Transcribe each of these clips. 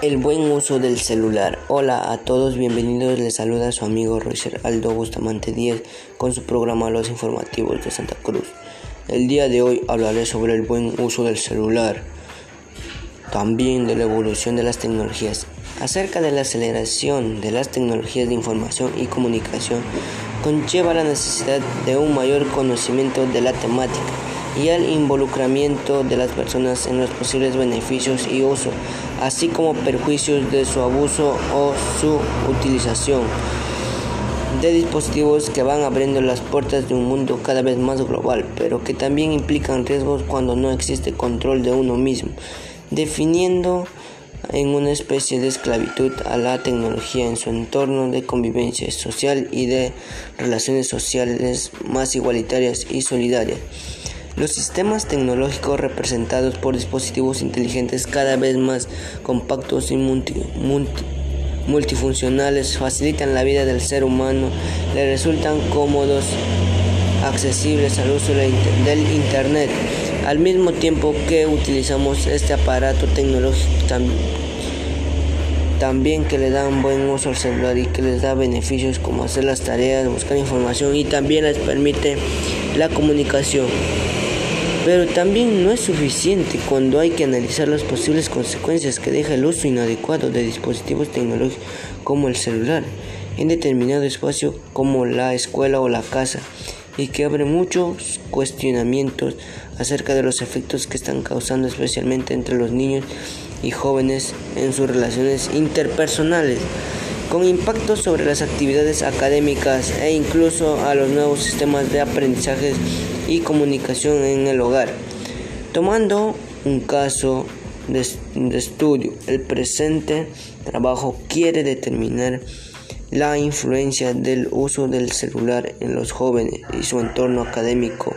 El buen uso del celular. Hola a todos, bienvenidos. Les saluda su amigo Roger Aldo Bustamante Díez con su programa Los Informativos de Santa Cruz. El día de hoy hablaré sobre el buen uso del celular, también de la evolución de las tecnologías. Acerca de la aceleración de las tecnologías de información y comunicación, conlleva la necesidad de un mayor conocimiento de la temática y el involucramiento de las personas en los posibles beneficios y uso, así como perjuicios de su abuso o su utilización de dispositivos que van abriendo las puertas de un mundo cada vez más global, pero que también implican riesgos cuando no existe control de uno mismo, definiendo en una especie de esclavitud a la tecnología en su entorno de convivencia social y de relaciones sociales más igualitarias y solidarias. Los sistemas tecnológicos representados por dispositivos inteligentes cada vez más compactos y multifuncionales facilitan la vida del ser humano, le resultan cómodos, accesibles al uso del Internet, al mismo tiempo que utilizamos este aparato tecnológico también que le dan buen uso al celular y que les da beneficios como hacer las tareas, buscar información y también les permite la comunicación. Pero también no es suficiente cuando hay que analizar las posibles consecuencias que deja el uso inadecuado de dispositivos tecnológicos como el celular en determinado espacio como la escuela o la casa y que abre muchos cuestionamientos acerca de los efectos que están causando especialmente entre los niños y jóvenes en sus relaciones interpersonales con impacto sobre las actividades académicas e incluso a los nuevos sistemas de aprendizaje y comunicación en el hogar. Tomando un caso de, estudio, el presente trabajo quiere determinar la influencia del uso del celular en los jóvenes y su entorno académico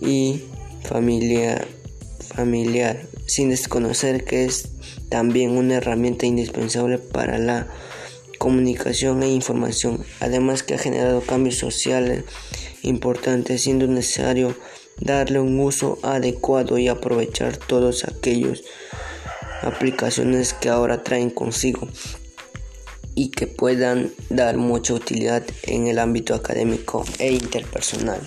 y familiar, familiar sin desconocer que es también una herramienta indispensable para la comunicación e información, además que ha generado cambios sociales importantes, siendo necesario darle un uso adecuado y aprovechar todos aquellos aplicaciones que ahora traen consigo y que puedan dar mucha utilidad en el ámbito académico e interpersonal.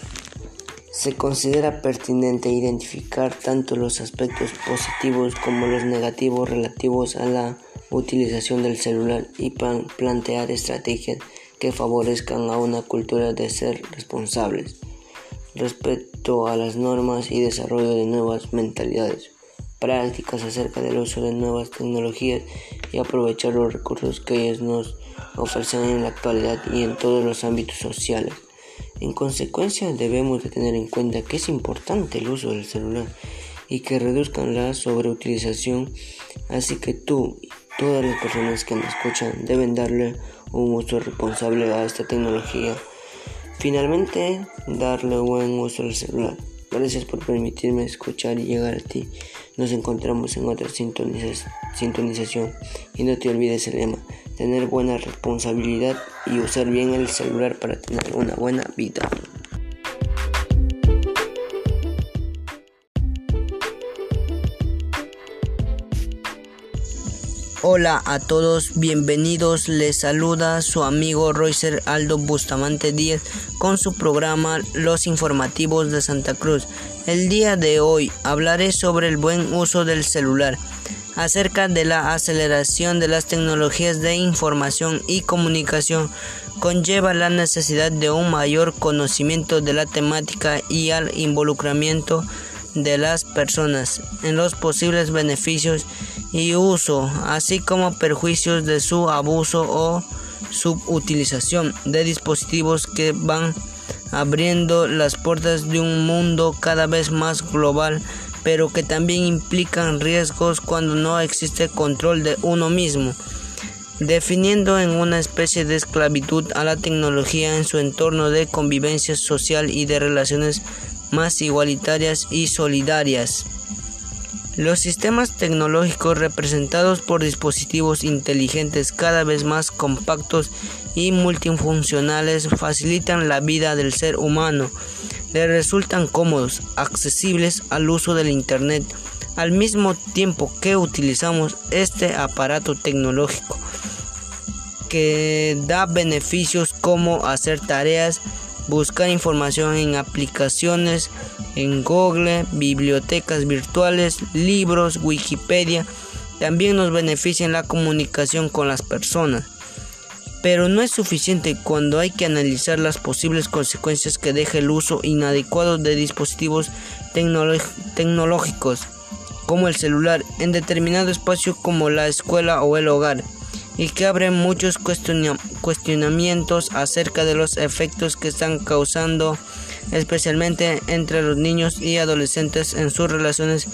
Se considera pertinente identificar tanto los aspectos positivos como los negativos relativos a la utilización del celular y plantear estrategias que favorezcan a una cultura de ser responsables, respecto a las normas y desarrollo de nuevas mentalidades, prácticas acerca del uso de nuevas tecnologías y aprovechar los recursos que ellos nos ofrecen en la actualidad y en todos los ámbitos sociales. En consecuencia, debemos de tener en cuenta que es importante el uso del celular y que reduzcan la sobreutilización, así que tú Todas las personas que me escuchan deben darle un uso responsable a esta tecnología. Finalmente, darle buen uso al celular. Gracias por permitirme escuchar y llegar a ti. Nos encontramos en otra sintonización. Y no te olvides el lema, tener buena responsabilidad y usar bien el celular para tener una buena vida. Hola a todos, bienvenidos. Les saluda su amigo Roycer Aldo Bustamante Díaz con su programa Los Informativos de Santa Cruz. El día de hoy hablaré sobre el buen uso del celular, acerca de la aceleración de las tecnologías de información y comunicación conlleva la necesidad de un mayor conocimiento de la temática y al involucramiento de las personas en los posibles beneficios y uso, así como perjuicios de su abuso o subutilización de dispositivos que van abriendo las puertas de un mundo cada vez más global, pero que también implican riesgos cuando no existe control de uno mismo, definiendo en una especie de esclavitud a la tecnología en su entorno de convivencia social y de relaciones más igualitarias y solidarias. Los sistemas tecnológicos representados por dispositivos inteligentes cada vez más compactos y multifuncionales facilitan la vida del ser humano. Le resultan cómodos, accesibles al uso del Internet, al mismo tiempo que utilizamos este aparato tecnológico que da beneficios como hacer tareas, buscar información en aplicaciones, en Google, bibliotecas virtuales, libros, Wikipedia, también nos beneficia en la comunicación con las personas. Pero no es suficiente cuando hay que analizar las posibles consecuencias que deja el uso inadecuado de dispositivos tecnológicos como el celular en determinado espacio como la escuela o el hogar y que abre muchos cuestionamientos acerca de los efectos que están causando especialmente entre los niños y adolescentes en sus relaciones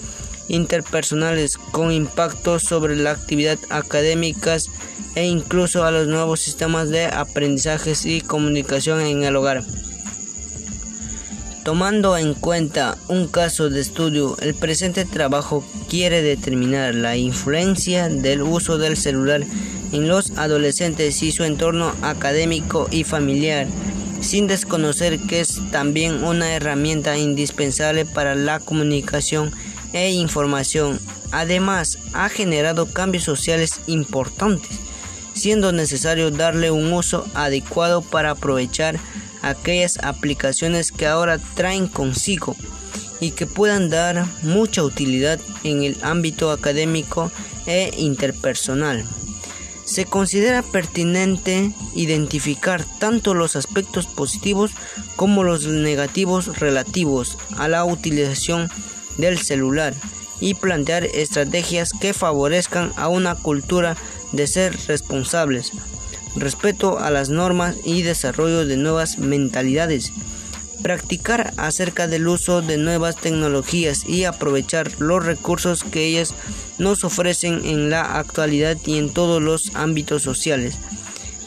interpersonales con impacto sobre la actividad académicas e incluso a los nuevos sistemas de aprendizajes y comunicación en el hogar. Tomando en cuenta un caso de estudio, el presente trabajo quiere determinar la influencia del uso del celular en los adolescentes y su entorno académico y familiar, sin desconocer que es también una herramienta indispensable para la comunicación e información. Además, ha generado cambios sociales importantes, siendo necesario darle un uso adecuado para aprovechar aquellas aplicaciones que ahora traen consigo y que puedan dar mucha utilidad en el ámbito académico e interpersonal. Se considera pertinente identificar tanto los aspectos positivos como los negativos relativos a la utilización del celular y plantear estrategias que favorezcan a una cultura de ser responsables, respeto a las normas y desarrollo de nuevas mentalidades. Practicar acerca del uso de nuevas tecnologías y aprovechar los recursos que ellas nos ofrecen en la actualidad y en todos los ámbitos sociales.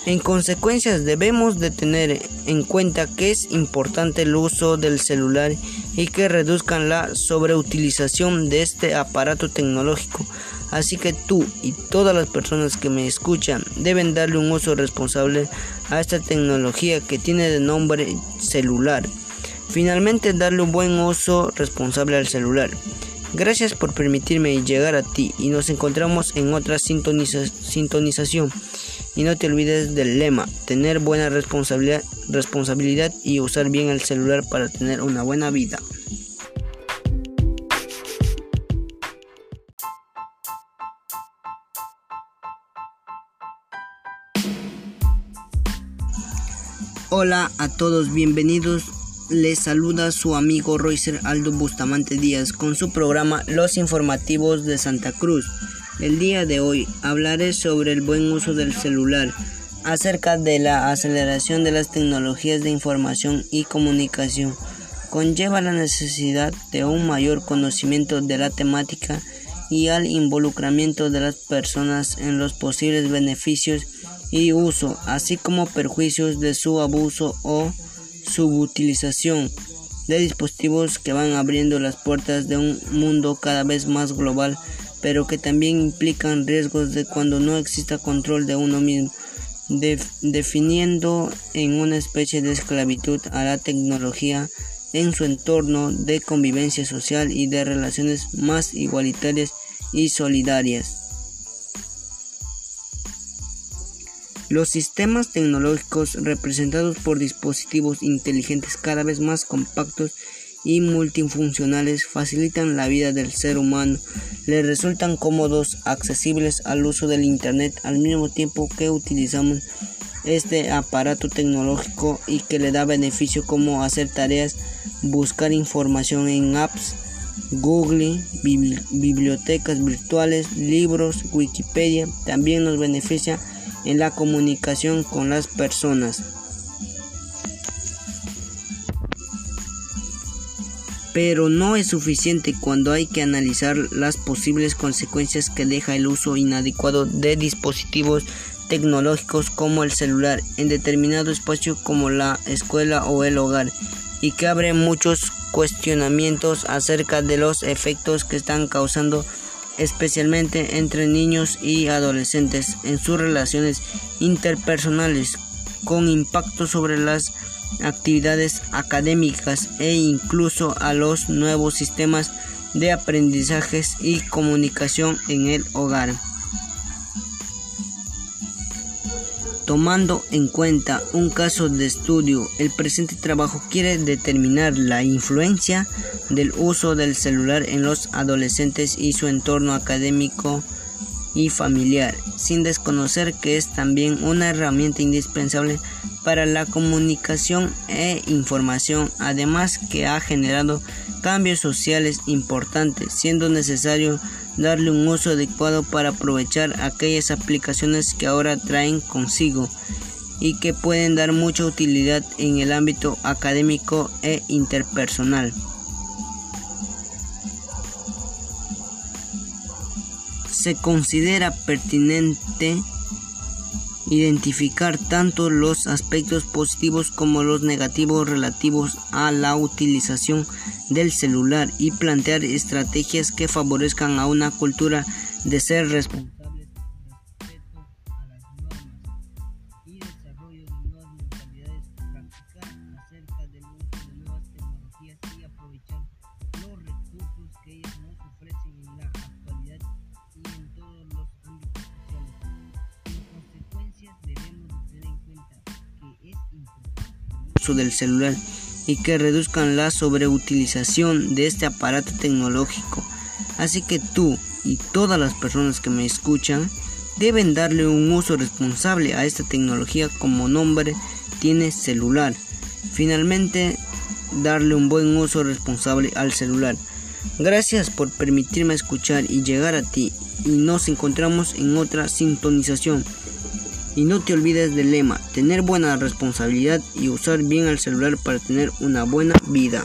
En consecuencia, debemos de tener en cuenta que es importante el uso del celular y que reduzcan la sobreutilización de este aparato tecnológico Así que tú y todas las personas que me escuchan deben darle un uso responsable a esta tecnología que tiene de nombre celular. Finalmente, darle un buen uso responsable al celular. Gracias por permitirme llegar a ti y nos encontramos en otra sintonización. Y no te olvides del lema, tener buena responsabilidad, responsabilidad y usar bien el celular para tener una buena vida. Hola a todos, bienvenidos. Les saluda su amigo Roycer Aldo Bustamante Díaz con su programa Los Informativos de Santa Cruz. El día de hoy hablaré sobre el buen uso del celular, acerca de la aceleración de las tecnologías de información y comunicación. Conlleva la necesidad de un mayor conocimiento de la temática y al involucramiento de las personas en los posibles beneficios y uso, así como perjuicios de su abuso o subutilización de dispositivos que van abriendo las puertas de un mundo cada vez más global, pero que también implican riesgos de cuando no exista control de uno mismo, definiendo en una especie de esclavitud a la tecnología en su entorno de convivencia social y de relaciones más igualitarias y solidarias. Los sistemas tecnológicos representados por dispositivos inteligentes cada vez más compactos y multifuncionales facilitan la vida del ser humano, le resultan cómodos, accesibles al uso del Internet al mismo tiempo que utilizamos este aparato tecnológico y que le da beneficio como hacer tareas, buscar información en apps, Google, bibliotecas virtuales, libros, Wikipedia, también nos beneficia en la comunicación con las personas. Pero no es suficiente cuando hay que analizar las posibles consecuencias que deja el uso inadecuado de dispositivos tecnológicos como el celular en determinado espacio como la escuela o el hogar y que abre muchos cuestionamientos acerca de los efectos que están causando especialmente entre niños y adolescentes en sus relaciones interpersonales, con impacto sobre las actividades académicas e incluso a los nuevos sistemas de aprendizajes y comunicación en el hogar. Tomando en cuenta un caso de estudio, el presente trabajo quiere determinar la influencia del uso del celular en los adolescentes y su entorno académico y familiar, sin desconocer que es también una herramienta indispensable para la comunicación e información, además que ha generado cambios sociales importantes, siendo necesario darle un uso adecuado para aprovechar aquellas aplicaciones que ahora traen consigo y que pueden dar mucha utilidad en el ámbito académico e interpersonal. Se considera pertinente identificar tanto los aspectos positivos como los negativos relativos a la utilización del celular y plantear estrategias que favorezcan a una cultura de ser uso del celular y que reduzcan la sobreutilización de este aparato tecnológico. Así que tú y todas las personas que me escuchan deben darle un uso responsable a esta tecnología como nombre tiene celular. Finalmente, darle un buen uso responsable al celular. Gracias por permitirme escuchar y llegar a ti y nos encontramos en otra sintonización. Y no te olvides del lema, tener buena responsabilidad y usar bien el celular para tener una buena vida.